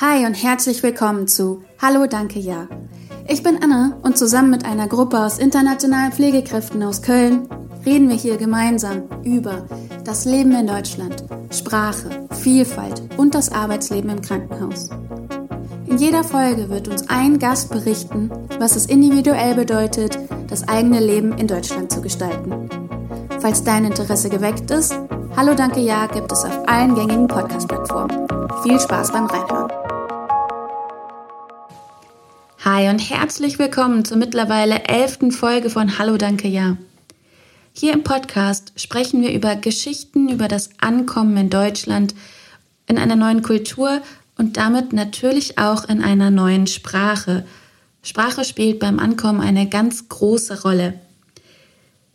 Hi und herzlich willkommen zu Hallo Danke Ja. Ich bin Anne und zusammen mit einer Gruppe aus internationalen Pflegekräften aus Köln reden wir hier gemeinsam über das Leben in Deutschland, Sprache, Vielfalt und das Arbeitsleben im Krankenhaus. In jeder Folge wird uns ein Gast berichten, was es individuell bedeutet, das eigene Leben in Deutschland zu gestalten. Falls dein Interesse geweckt ist, Hallo Danke Ja gibt es auf allen gängigen Podcast-Plattformen. Viel Spaß beim Reinhören. Hi und herzlich willkommen zur mittlerweile elften Folge von Hallo Danke Ja. Hier im Podcast sprechen wir über Geschichten über das Ankommen in Deutschland, in einer neuen Kultur und damit natürlich auch in einer neuen Sprache. Sprache spielt beim Ankommen eine ganz große Rolle.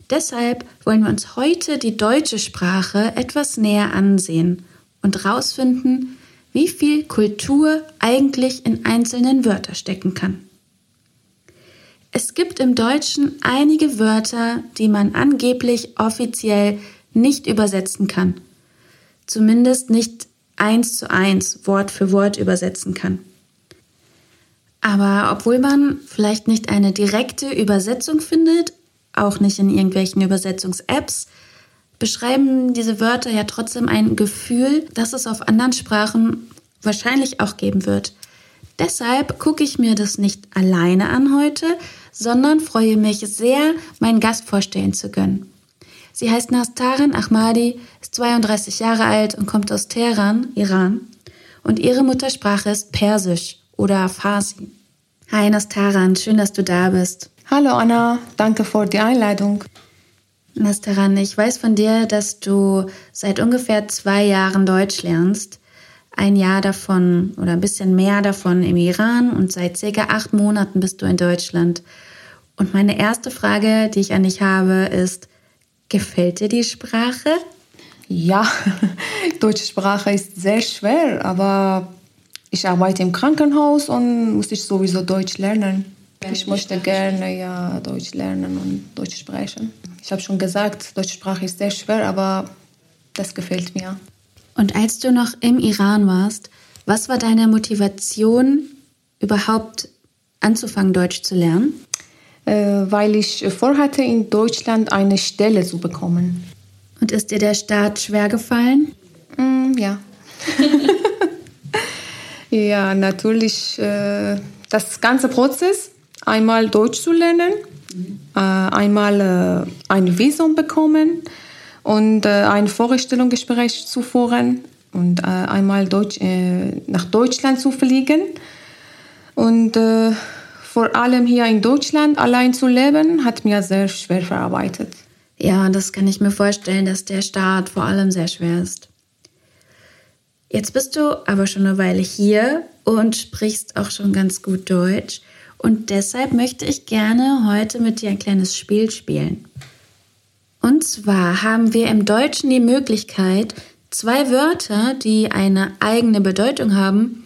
Deshalb wollen wir uns heute die deutsche Sprache etwas näher ansehen und herausfinden, wie viel Kultur eigentlich in einzelnen Wörtern stecken kann. Es gibt im Deutschen einige Wörter, die man angeblich offiziell nicht übersetzen kann. Zumindest nicht eins zu eins, Wort für Wort übersetzen kann. Aber obwohl man vielleicht nicht eine direkte Übersetzung findet, auch nicht in irgendwelchen Übersetzungs-Apps, beschreiben diese Wörter ja trotzdem ein Gefühl, das es auf anderen Sprachen wahrscheinlich auch geben wird. Deshalb gucke ich mir das nicht alleine an heute, sondern freue mich sehr, meinen Gast vorstellen zu können. Sie heißt Nastarin Ahmadi, ist 32 Jahre alt und kommt aus Teheran, Iran. Und ihre Muttersprache ist Persisch oder Farsi. Hi Nastaran, schön, dass du da bist. Hallo Anna, danke für die Einladung. Nastaran, ich weiß von dir, dass du seit ungefähr zwei Jahren Deutsch lernst. Ein Jahr davon oder ein bisschen mehr davon im Iran und seit circa acht Monaten bist du in Deutschland. Und meine erste Frage, die ich an dich habe, ist, gefällt dir die Sprache? Ja, deutsche Sprache ist sehr schwer, aber ich arbeite im Krankenhaus und muss ich sowieso Deutsch lernen. Ich möchte gerne ja Deutsch lernen und Deutsch sprechen. Ich habe schon gesagt, deutsche Sprache ist sehr schwer, aber das gefällt mir. Und als du noch im Iran warst, was war deine Motivation, überhaupt anzufangen, Deutsch zu lernen? Äh, weil ich vorhatte, in Deutschland eine Stelle zu bekommen. Und ist dir der Start schwer gefallen? Mm, ja. ja, natürlich. Äh, das ganze Prozess, einmal Deutsch zu lernen, mhm. äh, einmal äh, ein Visum bekommen und äh, ein Vorstellungsgespräch zu führen und äh, einmal Deutsch, äh, nach Deutschland zu fliegen. Und vor allem hier in Deutschland allein zu leben, hat mir sehr schwer verarbeitet. Ja, das kann ich mir vorstellen, dass der Start vor allem sehr schwer ist. Jetzt bist du aber schon eine Weile hier und sprichst auch schon ganz gut Deutsch. Und deshalb möchte ich gerne heute mit dir ein kleines Spiel spielen. Und zwar haben wir im Deutschen die Möglichkeit, zwei Wörter, die eine eigene Bedeutung haben,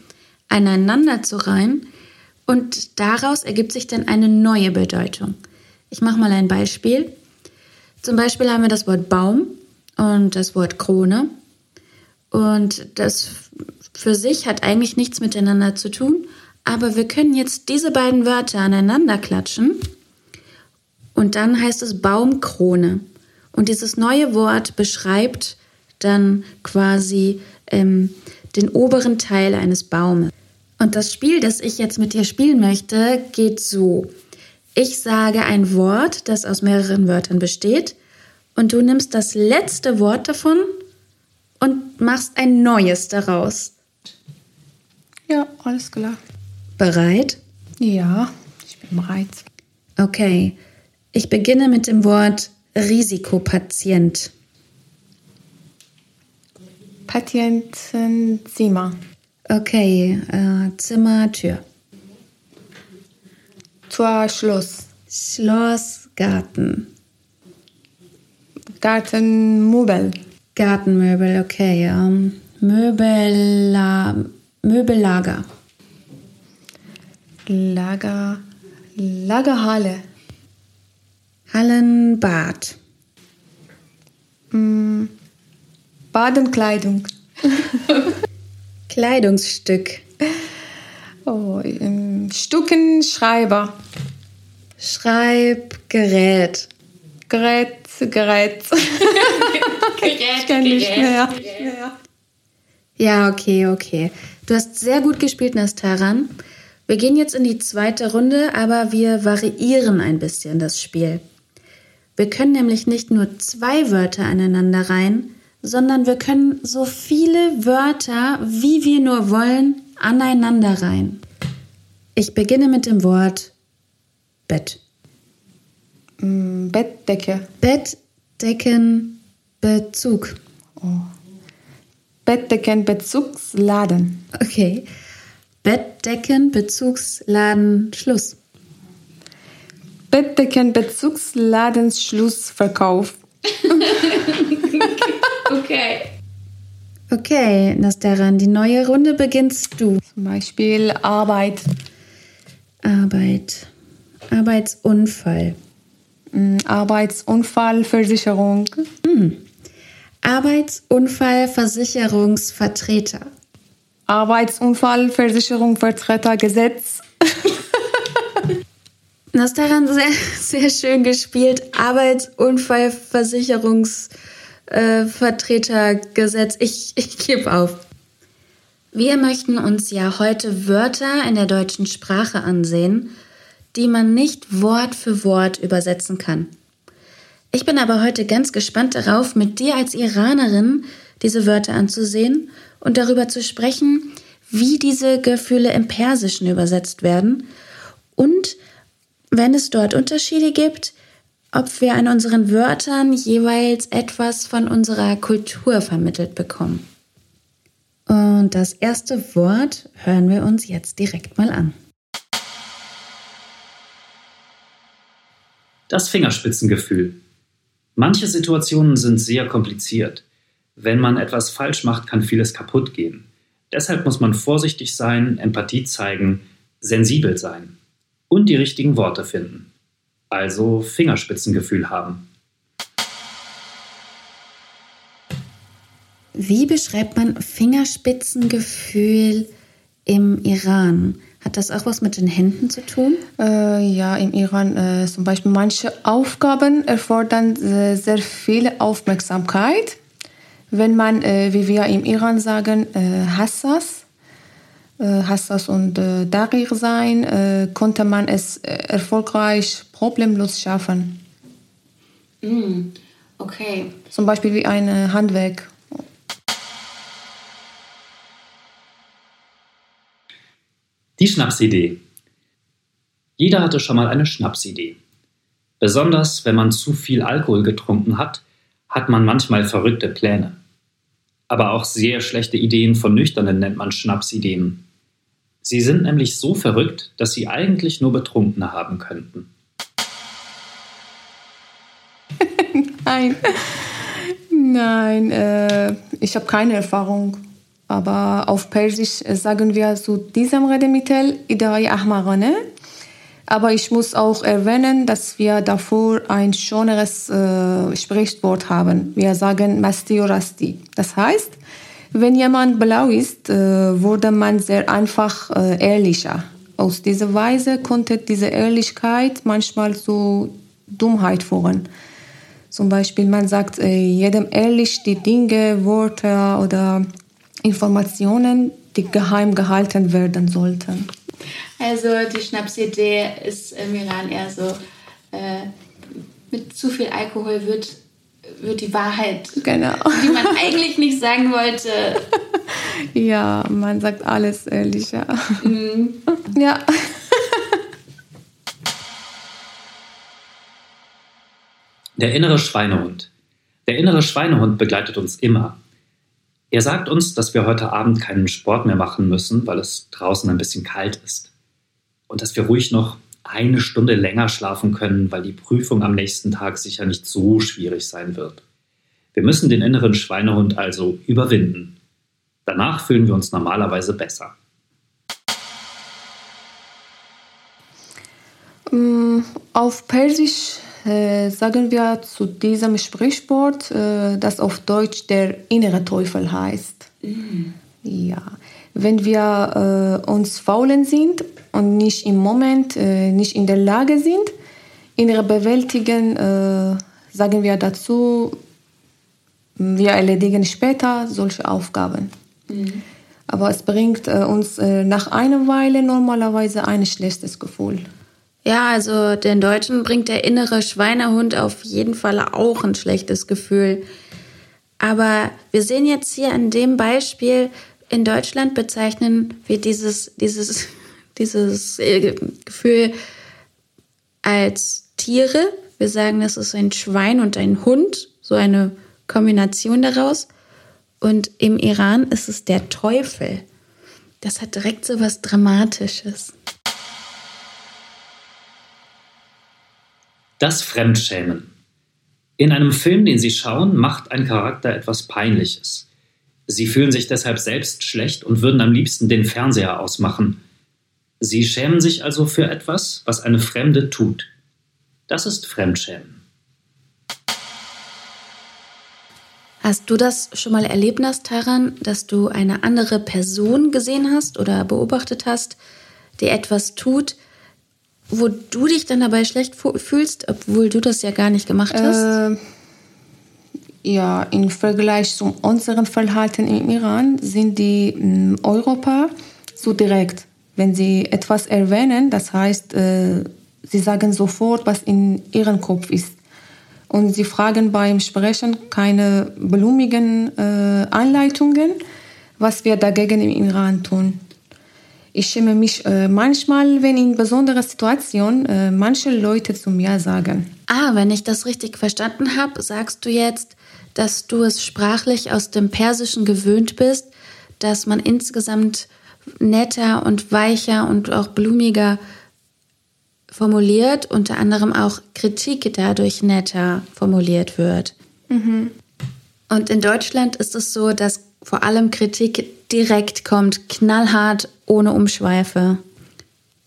aneinander zu reihen und daraus ergibt sich dann eine neue Bedeutung. Ich mache mal ein Beispiel. Zum Beispiel haben wir das Wort Baum und das Wort Krone. Und das für sich hat eigentlich nichts miteinander zu tun, aber wir können jetzt diese beiden Wörter aneinander klatschen und dann heißt es Baumkrone. Und dieses neue Wort beschreibt dann quasi ähm, den oberen Teil eines Baumes. Und das Spiel, das ich jetzt mit dir spielen möchte, geht so. Ich sage ein Wort, das aus mehreren Wörtern besteht, und du nimmst das letzte Wort davon und machst ein neues daraus. Ja, alles klar. Bereit? Ja, ich bin bereit. Okay, ich beginne mit dem Wort Risikopatient? Patientenzimmer. Okay, äh, Zimmer, Tür. Tor, Schloss. Schloss, Garten. Gartenmöbel. Gartenmöbel, okay. Ähm, Möbella, Möbellager. Lager, Lagerhalle. Hallenbad. Mm, Badenkleidung. Kleidungsstück. Oh, ähm, Stückenschreiber. Schreibgerät. Gerät, Gerät. Gerät, Kenn ich mehr. Ja, okay, okay. Du hast sehr gut gespielt, Nastaran. Wir gehen jetzt in die zweite Runde, aber wir variieren ein bisschen das Spiel. Wir können nämlich nicht nur zwei Wörter aneinander reihen, sondern wir können so viele Wörter, wie wir nur wollen, aneinander reihen. Ich beginne mit dem Wort Bett. Mm, Bettdecke. Bettdecken, Bezug. Bettdeckenbezugsladen. Okay. Bettdecken, Bezugsladen, Schluss. Bettdeckenbezugsladensschlussverkauf. Okay. Okay, Nastaran, die neue Runde beginnst du. Zum Beispiel Arbeit. Arbeit. Arbeitsunfall. Mm, Arbeitsunfallversicherung. Arbeitsunfallversicherungsvertreter. Arbeitsunfallversicherungsvertretergesetz. Nastaran, sehr, sehr schön gespielt. Arbeitsunfallversicherungsvertretergesetz. Ich, ich gebe auf. Wir möchten uns ja heute Wörter in der deutschen Sprache ansehen, die man nicht Wort für Wort übersetzen kann. Ich bin aber heute ganz gespannt darauf, mit dir als Iranerin diese Wörter anzusehen und darüber zu sprechen, wie diese Gefühle im Persischen übersetzt werden und wenn es dort Unterschiede gibt, ob wir an unseren Wörtern jeweils etwas von unserer Kultur vermittelt bekommen. Und das erste Wort hören wir uns jetzt direkt mal an. Das Fingerspitzengefühl. Manche Situationen sind sehr kompliziert. Wenn man etwas falsch macht, kann vieles kaputt gehen. Deshalb muss man vorsichtig sein, Empathie zeigen, sensibel sein und die richtigen Worte finden. Also Fingerspitzengefühl haben. Wie beschreibt man Fingerspitzengefühl im Iran? Hat das auch was mit den Händen zu tun? Äh, ja, im Iran äh, zum Beispiel manche Aufgaben erfordern äh, sehr viel Aufmerksamkeit. Wenn man, äh, wie wir im Iran sagen, äh, Hassas, Hassas und äh, Darir sein, äh, konnte man es äh, erfolgreich problemlos schaffen. Mm, okay. Zum Beispiel wie ein äh, Handwerk. Die Schnapsidee. Jeder hatte schon mal eine Schnapsidee. Besonders wenn man zu viel Alkohol getrunken hat, hat man manchmal verrückte Pläne. Aber auch sehr schlechte Ideen von Nüchternen nennt man Schnapsideen. Sie sind nämlich so verrückt, dass sie eigentlich nur Betrunkene haben könnten. Nein, nein, äh, ich habe keine Erfahrung. Aber auf Persisch äh, sagen wir zu diesem Redemittel Idai Ahmarane. Aber ich muss auch erwähnen, dass wir davor ein schöneres äh, Sprichwort haben. Wir sagen Masti Rasti. Das heißt, wenn jemand blau ist, äh, wurde man sehr einfach äh, ehrlicher. Aus dieser Weise konnte diese Ehrlichkeit manchmal zu Dummheit führen. Zum Beispiel, man sagt äh, jedem ehrlich die Dinge, Worte oder Informationen, die geheim gehalten werden sollten. Also die Schnapsidee ist im Iran eher so, äh, mit zu viel Alkohol wird, wird die Wahrheit, Genau. die man eigentlich nicht sagen wollte. Ja, man sagt alles ehrlicher. Ja. Der innere Schweinehund. Der innere Schweinehund begleitet uns immer. Er sagt uns, dass wir heute Abend keinen Sport mehr machen müssen, weil es draußen ein bisschen kalt ist. Und dass wir ruhig noch eine Stunde länger schlafen können, weil die Prüfung am nächsten Tag sicher nicht so schwierig sein wird. Wir müssen den inneren Schweinehund also überwinden. Danach fühlen wir uns normalerweise besser. Mm, Auf Persisch äh, sagen wir zu diesem Sprichwort, äh, das auf Deutsch der innere Teufel heißt. Ja, wenn wir äh, uns faulen sind und nicht im Moment, äh, nicht in der Lage sind, innere bewältigen, äh, sagen wir dazu, wir erledigen später solche Aufgaben. Mhm. Aber es bringt äh, uns äh, nach einer Weile normalerweise ein schlechtes Gefühl. Ja, also den Deutschen bringt der innere Schweinehund auf jeden Fall auch ein schlechtes Gefühl. Aber wir sehen jetzt hier an dem Beispiel, in Deutschland bezeichnen wir dieses, dieses, dieses äh, Gefühl als Tiere. Wir sagen, das ist ein Schwein und ein Hund, so eine Kombination daraus. Und im Iran ist es der Teufel. Das hat direkt so was Dramatisches. Das Fremdschämen. In einem Film, den Sie schauen, macht ein Charakter etwas Peinliches. Sie fühlen sich deshalb selbst schlecht und würden am liebsten den Fernseher ausmachen. Sie schämen sich also für etwas, was eine Fremde tut. Das ist Fremdschämen. Hast du das schon mal erlebt, Nastaran, dass du eine andere Person gesehen hast oder beobachtet hast, die etwas tut, wo du dich dann dabei schlecht fühlst, obwohl du das ja gar nicht gemacht hast? Äh, ja, im Vergleich zu unserem Verhalten im Iran sind die in Europa so direkt. Wenn sie etwas erwähnen, das heißt, äh, sie sagen sofort, was in ihrem Kopf ist. Und sie fragen beim Sprechen keine blumigen äh, Anleitungen, was wir dagegen im Iran tun. Ich schäme mich äh, manchmal, wenn in besonderen Situationen äh, manche Leute zu mir sagen. Ah, wenn ich das richtig verstanden habe, sagst du jetzt, dass du es sprachlich aus dem Persischen gewöhnt bist, dass man insgesamt netter und weicher und auch blumiger formuliert, unter anderem auch Kritik dadurch netter formuliert wird. Mhm. Und in Deutschland ist es so, dass vor allem Kritik direkt kommt, knallhart, ohne Umschweife.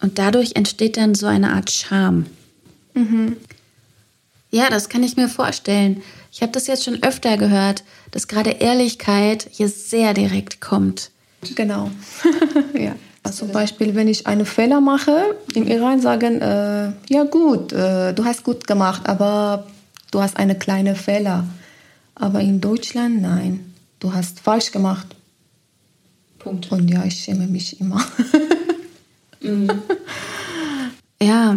Und dadurch entsteht dann so eine Art Scham. Mhm. Ja, das kann ich mir vorstellen. Ich habe das jetzt schon öfter gehört, dass gerade Ehrlichkeit hier sehr direkt kommt. Genau. ja. Also zum Beispiel, wenn ich einen Fehler mache, im Iran sagen, äh, ja gut, äh, du hast gut gemacht, aber du hast eine kleine Fehler. Aber in Deutschland, nein, du hast falsch gemacht. Punkt. Und ja, ich schäme mich immer. mhm. Ja,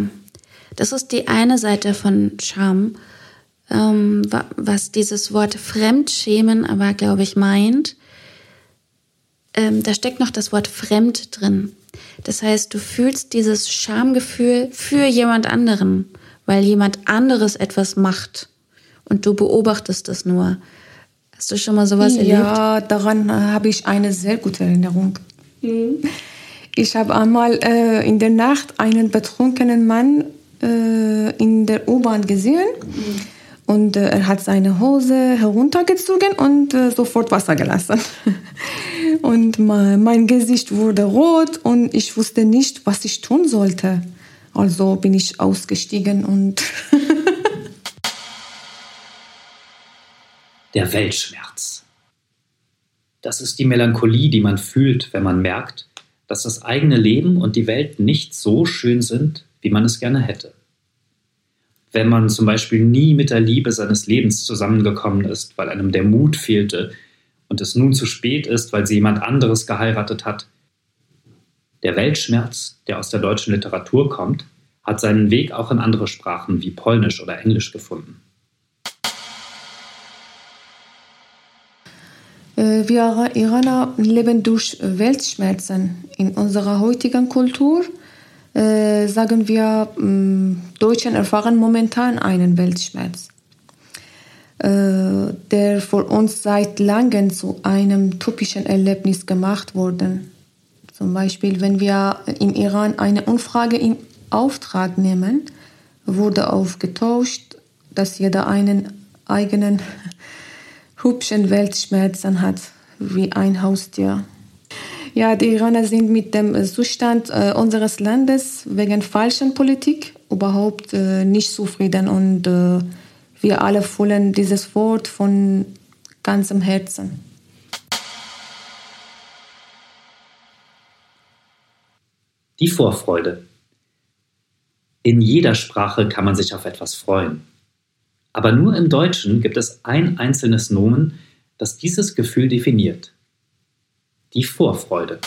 das ist die eine Seite von Scham, ähm, was dieses Wort Fremdschämen aber, glaube ich, meint ähm, da steckt noch das Wort fremd drin. Das heißt, du fühlst dieses Schamgefühl für jemand anderen, weil jemand anderes etwas macht und du beobachtest es nur. Hast du schon mal sowas ja, erlebt? Ja, daran habe ich eine sehr gute Erinnerung. Mhm. Ich habe einmal äh, in der Nacht einen betrunkenen Mann äh, in der U-Bahn gesehen. Mhm. Und äh, er hat seine Hose heruntergezogen und äh, sofort Wasser gelassen. und mein, mein Gesicht wurde rot und ich wusste nicht, was ich tun sollte. Also bin ich ausgestiegen und... Der Weltschmerz. Das ist die Melancholie, die man fühlt, wenn man merkt, dass das eigene Leben und die Welt nicht so schön sind, wie man es gerne hätte wenn man zum Beispiel nie mit der Liebe seines Lebens zusammengekommen ist, weil einem der Mut fehlte und es nun zu spät ist, weil sie jemand anderes geheiratet hat. Der Weltschmerz, der aus der deutschen Literatur kommt, hat seinen Weg auch in andere Sprachen wie Polnisch oder Englisch gefunden. Äh, wir Iraner leben durch Weltschmerzen in unserer heutigen Kultur äh, sagen wir, äh, Deutschen erfahren momentan einen Weltschmerz, äh, der für uns seit langem zu einem typischen Erlebnis gemacht wurde. Zum Beispiel, wenn wir im Iran eine Umfrage in Auftrag nehmen, wurde aufgetauscht, dass jeder einen eigenen hübschen Weltschmerzen hat, wie ein Haustier. Ja, die Iraner sind mit dem Zustand äh, unseres Landes wegen falscher Politik überhaupt äh, nicht zufrieden und äh, wir alle fühlen dieses Wort von ganzem Herzen. Die Vorfreude. In jeder Sprache kann man sich auf etwas freuen. Aber nur im Deutschen gibt es ein einzelnes Nomen, das dieses Gefühl definiert. Die Vorfreude.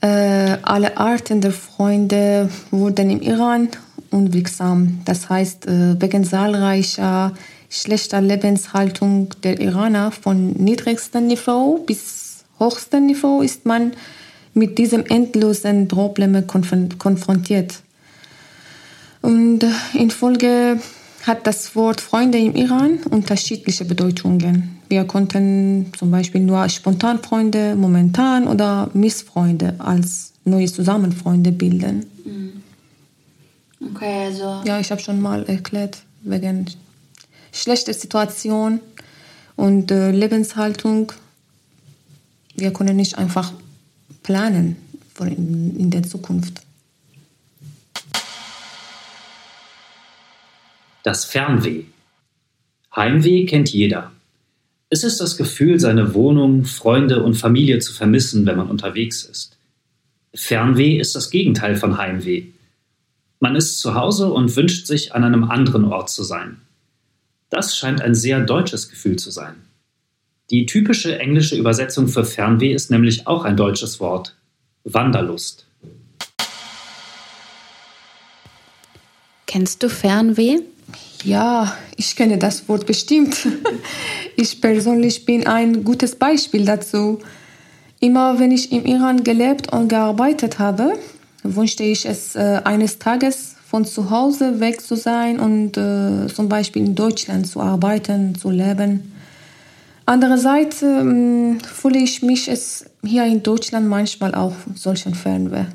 Äh, alle Arten der Freunde wurden im Iran unwirksam. Das heißt, äh, wegen zahlreicher schlechter Lebenshaltung der Iraner von niedrigstem Niveau bis hochstem Niveau ist man mit diesem endlosen Probleme konfrontiert. Und in Folge hat das Wort Freunde im Iran unterschiedliche Bedeutungen. Wir konnten zum Beispiel nur Spontanfreunde, momentan oder Missfreunde als neue Zusammenfreunde bilden. Mhm. Okay, also. Ja, ich habe schon mal erklärt, wegen schlechter Situation und äh, Lebenshaltung. Wir können nicht einfach planen in der Zukunft. Das Fernweh. Heimweh kennt jeder. Es ist das Gefühl, seine Wohnung, Freunde und Familie zu vermissen, wenn man unterwegs ist. Fernweh ist das Gegenteil von Heimweh. Man ist zu Hause und wünscht sich, an einem anderen Ort zu sein. Das scheint ein sehr deutsches Gefühl zu sein. Die typische englische Übersetzung für Fernweh ist nämlich auch ein deutsches Wort. Wanderlust. Kennst du Fernweh? Ja, ich kenne das Wort bestimmt. Ich persönlich bin ein gutes Beispiel dazu. Immer wenn ich im Iran gelebt und gearbeitet habe, wünschte ich es äh, eines Tages von zu Hause weg zu sein und äh, zum Beispiel in Deutschland zu arbeiten, zu leben. Andererseits äh, fühle ich mich es hier in Deutschland manchmal auch solchen Fernweh.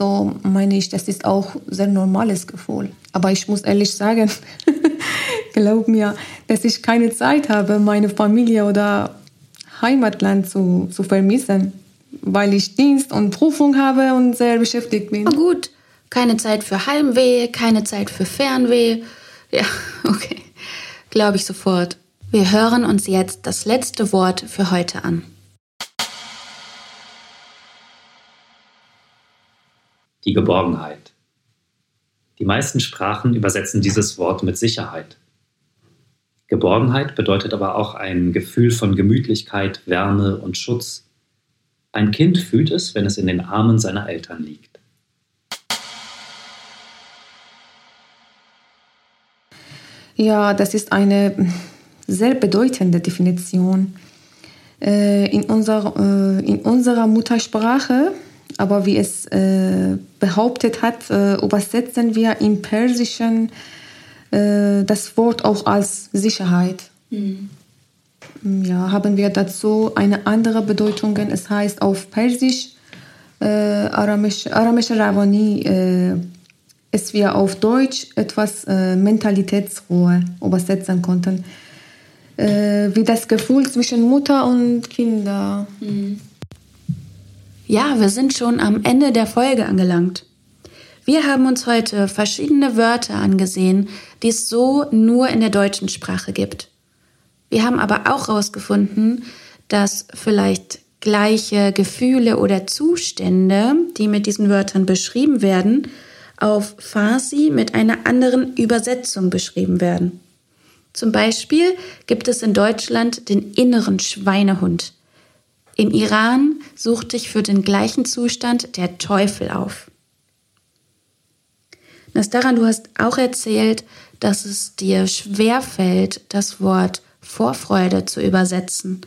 So meine ich, das ist auch ein sehr normales Gefühl. Aber ich muss ehrlich sagen, glaub mir, dass ich keine Zeit habe, meine Familie oder Heimatland zu, zu vermissen, weil ich Dienst und Prüfung habe und sehr beschäftigt bin. Na gut, keine Zeit für Heimweh, keine Zeit für Fernweh. Ja, okay, glaube ich sofort. Wir hören uns jetzt das letzte Wort für heute an. Die Geborgenheit. Die meisten Sprachen übersetzen dieses Wort mit Sicherheit. Geborgenheit bedeutet aber auch ein Gefühl von Gemütlichkeit, Wärme und Schutz. Ein Kind fühlt es, wenn es in den Armen seiner Eltern liegt. Ja, das ist eine sehr bedeutende Definition. Äh, in, unser, äh, in unserer Muttersprache aber wie es äh, behauptet hat, äh, übersetzen wir im Persischen äh, das Wort auch als Sicherheit. Mhm. Ja, haben wir dazu eine andere Bedeutung. Es heißt auf Persisch äh, Aramisch, Aramisch Ravani, äh, es wir auf Deutsch etwas äh, Mentalitätsruhe übersetzen konnten. Äh, wie das Gefühl zwischen Mutter und Kinder. Mhm. Ja, wir sind schon am Ende der Folge angelangt. Wir haben uns heute verschiedene Wörter angesehen, die es so nur in der deutschen Sprache gibt. Wir haben aber auch herausgefunden, dass vielleicht gleiche Gefühle oder Zustände, die mit diesen Wörtern beschrieben werden, auf Farsi mit einer anderen Übersetzung beschrieben werden. Zum Beispiel gibt es in Deutschland den inneren Schweinehund. Im Iran sucht dich für den gleichen Zustand der Teufel auf. Nastaran, du hast auch erzählt, dass es dir schwerfällt, das Wort Vorfreude zu übersetzen,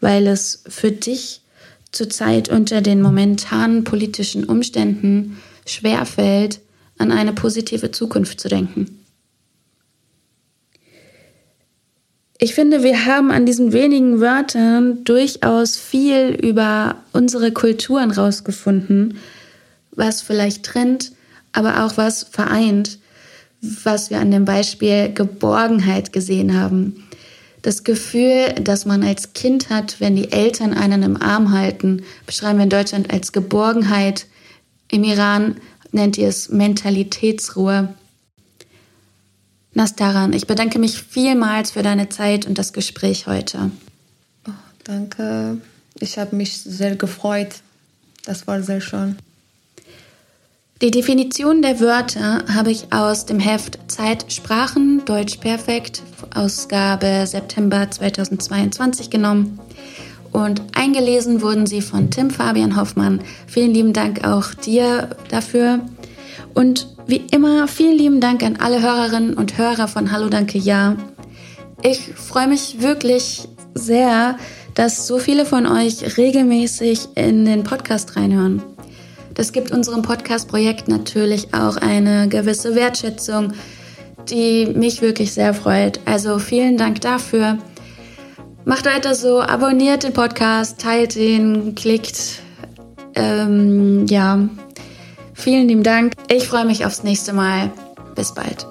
weil es für dich zurzeit unter den momentanen politischen Umständen schwerfällt, an eine positive Zukunft zu denken. Ich finde, wir haben an diesen wenigen Wörtern durchaus viel über unsere Kulturen rausgefunden, was vielleicht trennt, aber auch was vereint, was wir an dem Beispiel Geborgenheit gesehen haben. Das Gefühl, das man als Kind hat, wenn die Eltern einen im Arm halten, beschreiben wir in Deutschland als Geborgenheit. Im Iran nennt ihr es Mentalitätsruhe. Nastaran, ich bedanke mich vielmals für deine Zeit und das Gespräch heute. Oh, Danke. Ich habe mich sehr gefreut. Das war sehr schön. Die Definition der Wörter habe ich aus dem Heft Zeit Sprachen Deutsch Perfekt, Ausgabe September 2022 genommen. Und eingelesen wurden sie von Tim Fabian Hoffmann. Vielen lieben Dank auch dir dafür. Und wie immer, vielen lieben Dank an alle Hörerinnen und Hörer von Hallo Danke Ja. Ich freue mich wirklich sehr, dass so viele von euch regelmäßig in den Podcast reinhören. Das gibt unserem Podcast-Projekt natürlich auch eine gewisse Wertschätzung, die mich wirklich sehr freut. Also vielen Dank dafür. Macht weiter so, abonniert den Podcast, teilt ihn, klickt. Ähm, ja, vielen lieben Dank. Ich freue mich aufs nächste Mal. Bis bald.